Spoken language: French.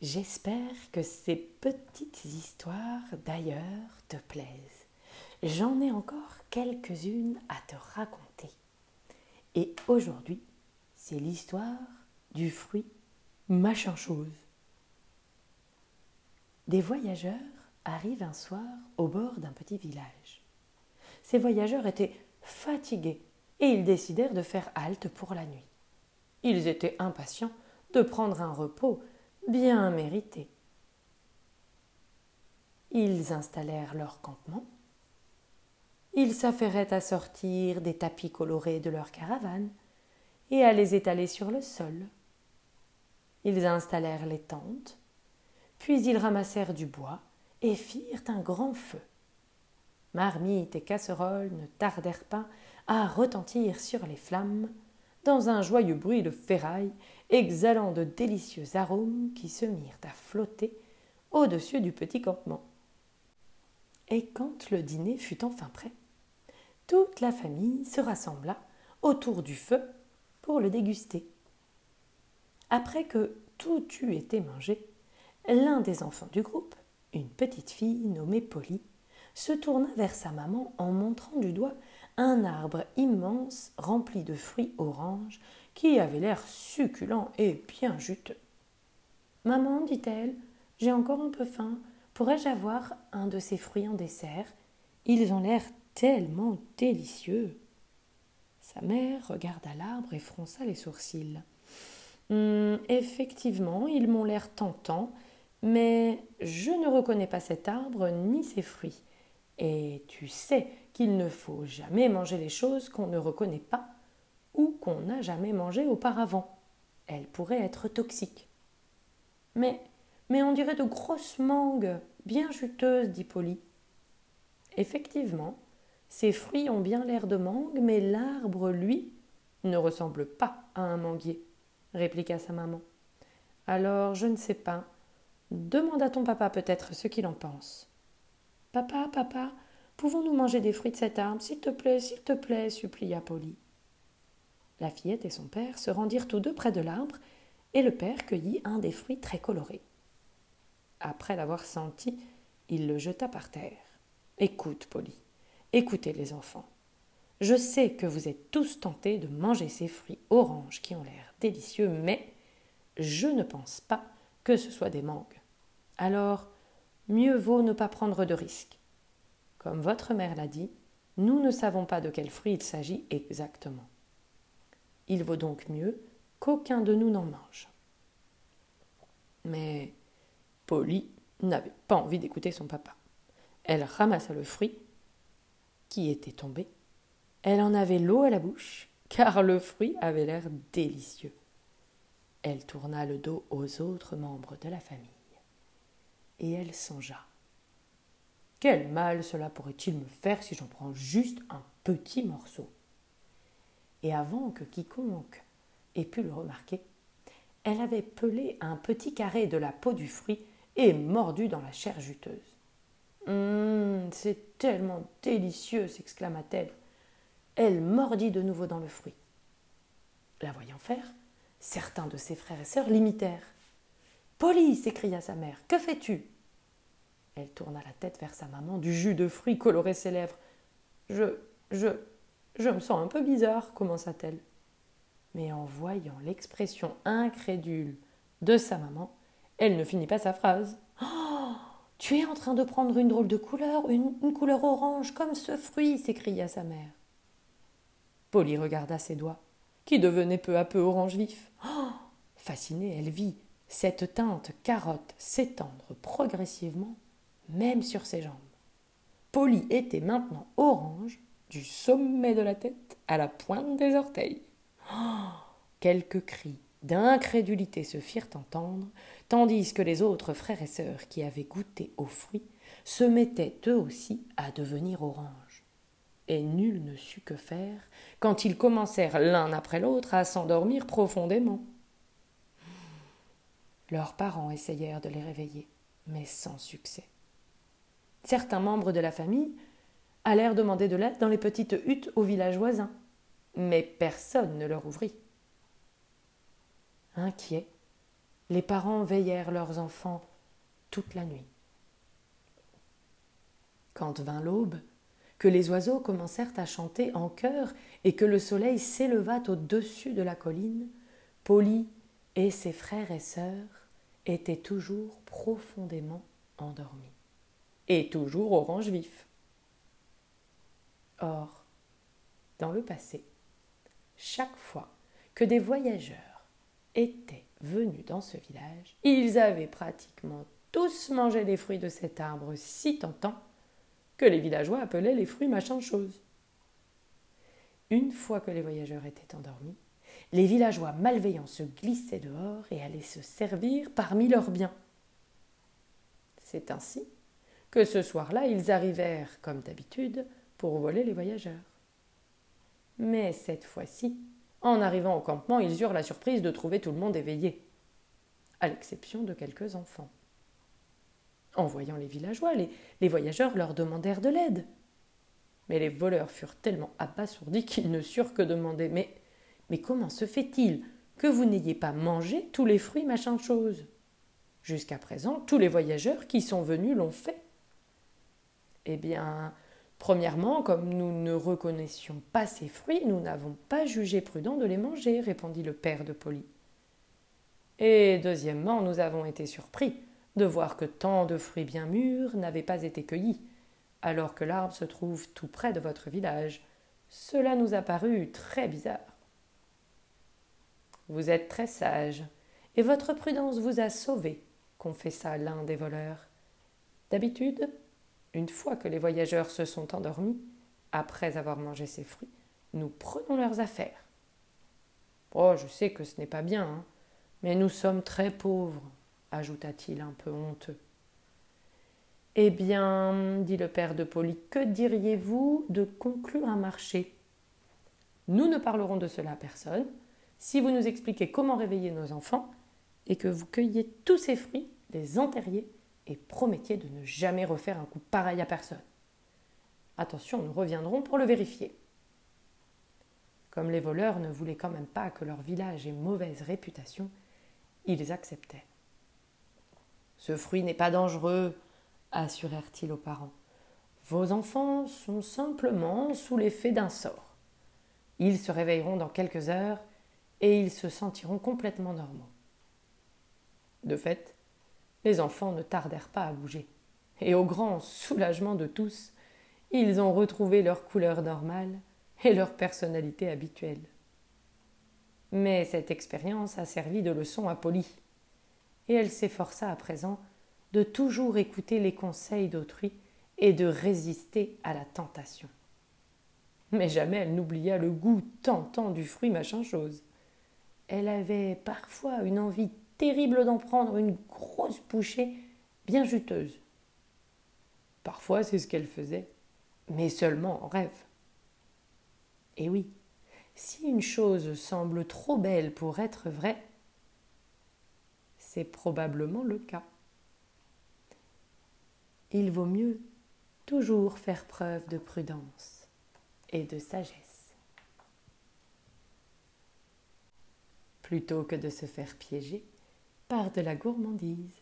J'espère que ces petites histoires d'ailleurs te plaisent. J'en ai encore quelques-unes à te raconter. Et aujourd'hui, c'est l'histoire du fruit machin chose. Des voyageurs arrivent un soir au bord d'un petit village. Ces voyageurs étaient fatigués et ils décidèrent de faire halte pour la nuit. Ils étaient impatients de prendre un repos bien mérité. Ils installèrent leur campement. Ils s'affairaient à sortir des tapis colorés de leur caravane et à les étaler sur le sol. Ils installèrent les tentes, puis ils ramassèrent du bois et firent un grand feu. Marmites et casseroles ne tardèrent pas à retentir sur les flammes dans un joyeux bruit de ferraille, exhalant de délicieux arômes qui se mirent à flotter au-dessus du petit campement. Et quand le dîner fut enfin prêt, toute la famille se rassembla autour du feu pour le déguster. Après que tout eut été mangé, l'un des enfants du groupe, une petite fille nommée Polly, se tourna vers sa maman en montrant du doigt un arbre immense rempli de fruits oranges qui avait l'air succulent et bien juteux. Maman, dit-elle, j'ai encore un peu faim. Pourrais-je avoir un de ces fruits en dessert? Ils ont l'air tellement délicieux. Sa mère regarda l'arbre et fronça les sourcils. Hum, effectivement, ils m'ont l'air tentants, mais je ne reconnais pas cet arbre ni ses fruits. Et tu sais qu'il ne faut jamais manger les choses qu'on ne reconnaît pas ou qu'on n'a jamais mangées auparavant. Elles pourraient être toxiques. Mais, mais on dirait de grosses mangues, bien juteuses, dit Polly. Effectivement, ces fruits ont bien l'air de mangue, mais l'arbre, lui, ne ressemble pas à un manguier, répliqua sa maman. Alors, je ne sais pas. Demande à ton papa peut-être ce qu'il en pense. Papa, papa, Pouvons-nous manger des fruits de cet arbre, s'il te plaît, s'il te plaît supplia Polly. La fillette et son père se rendirent tous deux près de l'arbre, et le père cueillit un des fruits très colorés. Après l'avoir senti, il le jeta par terre. Écoute, Polly, écoutez les enfants. Je sais que vous êtes tous tentés de manger ces fruits oranges qui ont l'air délicieux, mais je ne pense pas que ce soit des mangues. Alors, mieux vaut ne pas prendre de risques. Comme votre mère l'a dit, nous ne savons pas de quel fruit il s'agit exactement. Il vaut donc mieux qu'aucun de nous n'en mange. Mais Polly n'avait pas envie d'écouter son papa. Elle ramassa le fruit qui était tombé. Elle en avait l'eau à la bouche, car le fruit avait l'air délicieux. Elle tourna le dos aux autres membres de la famille. Et elle songea. Quel mal cela pourrait-il me faire si j'en prends juste un petit morceau? Et avant que quiconque ait pu le remarquer, elle avait pelé un petit carré de la peau du fruit et mordu dans la chair juteuse. Hum, c'est tellement délicieux s'exclama-t-elle. Elle mordit de nouveau dans le fruit. La voyant faire, certains de ses frères et sœurs l'imitèrent. Polly s'écria sa mère, que fais-tu? Elle tourna la tête vers sa maman, du jus de fruits colorait ses lèvres. Je. je. je me sens un peu bizarre, commença-t-elle. Mais en voyant l'expression incrédule de sa maman, elle ne finit pas sa phrase. Oh Tu es en train de prendre une drôle de couleur, une, couleur orange comme ce fruit s'écria sa mère. Polly regarda ses doigts, qui devenaient peu à peu orange vif. Oh Fascinée, elle vit cette teinte carotte s'étendre progressivement même sur ses jambes. Polly était maintenant orange, du sommet de la tête à la pointe des orteils. Oh Quelques cris d'incrédulité se firent entendre, tandis que les autres frères et sœurs qui avaient goûté aux fruits se mettaient eux aussi à devenir orange. Et nul ne sut que faire quand ils commencèrent l'un après l'autre à s'endormir profondément. Leurs parents essayèrent de les réveiller, mais sans succès certains membres de la famille allèrent demander de l'aide dans les petites huttes au village voisin, mais personne ne leur ouvrit. Inquiets, les parents veillèrent leurs enfants toute la nuit. Quand vint l'aube, que les oiseaux commencèrent à chanter en chœur et que le soleil s'éleva au-dessus de la colline, Polly et ses frères et sœurs étaient toujours profondément endormis et toujours orange vif. Or, dans le passé, chaque fois que des voyageurs étaient venus dans ce village, ils avaient pratiquement tous mangé les fruits de cet arbre si tentant que les villageois appelaient les fruits machin chose. Une fois que les voyageurs étaient endormis, les villageois malveillants se glissaient dehors et allaient se servir parmi leurs biens. C'est ainsi que ce soir-là, ils arrivèrent, comme d'habitude, pour voler les voyageurs. Mais cette fois-ci, en arrivant au campement, ils eurent la surprise de trouver tout le monde éveillé, à l'exception de quelques enfants. En voyant les villageois, les, voyageurs leur demandèrent de l'aide. Mais les voleurs furent tellement abasourdis qu'ils ne surent que demander Mais, mais comment se fait-il que vous n'ayez pas mangé tous les fruits machin chose? Jusqu'à présent, tous les voyageurs qui sont venus l'ont fait. Eh bien, premièrement, comme nous ne reconnaissions pas ces fruits, nous n'avons pas jugé prudent de les manger, répondit le père de Polly. Et deuxièmement, nous avons été surpris de voir que tant de fruits bien mûrs n'avaient pas été cueillis, alors que l'arbre se trouve tout près de votre village. Cela nous a paru très bizarre. Vous êtes très sage, et votre prudence vous a sauvé, confessa l'un des voleurs. D'habitude, une fois que les voyageurs se sont endormis, après avoir mangé ces fruits, nous prenons leurs affaires. Oh, je sais que ce n'est pas bien, hein, mais nous sommes très pauvres, ajouta-t-il un peu honteux. Eh bien, dit le père de Polly, que diriez-vous de conclure un marché? Nous ne parlerons de cela à personne, si vous nous expliquez comment réveiller nos enfants et que vous cueilliez tous ces fruits, les enterriez et promettiez de ne jamais refaire un coup pareil à personne. Attention, nous reviendrons pour le vérifier. Comme les voleurs ne voulaient quand même pas que leur village ait mauvaise réputation, ils acceptaient. Ce fruit n'est pas dangereux, assurèrent-ils aux parents. Vos enfants sont simplement sous l'effet d'un sort. Ils se réveilleront dans quelques heures et ils se sentiront complètement normaux. De fait, les enfants ne tardèrent pas à bouger, et au grand soulagement de tous, ils ont retrouvé leur couleur normale et leur personnalité habituelle. Mais cette expérience a servi de leçon à Polly, et elle s'efforça à présent de toujours écouter les conseils d'autrui et de résister à la tentation. Mais jamais elle n'oublia le goût tentant du fruit machin chose. Elle avait parfois une envie terrible d'en prendre une grosse bouchée bien juteuse. Parfois c'est ce qu'elle faisait, mais seulement en rêve. Et oui, si une chose semble trop belle pour être vraie, c'est probablement le cas. Il vaut mieux toujours faire preuve de prudence et de sagesse. Plutôt que de se faire piéger par de la gourmandise.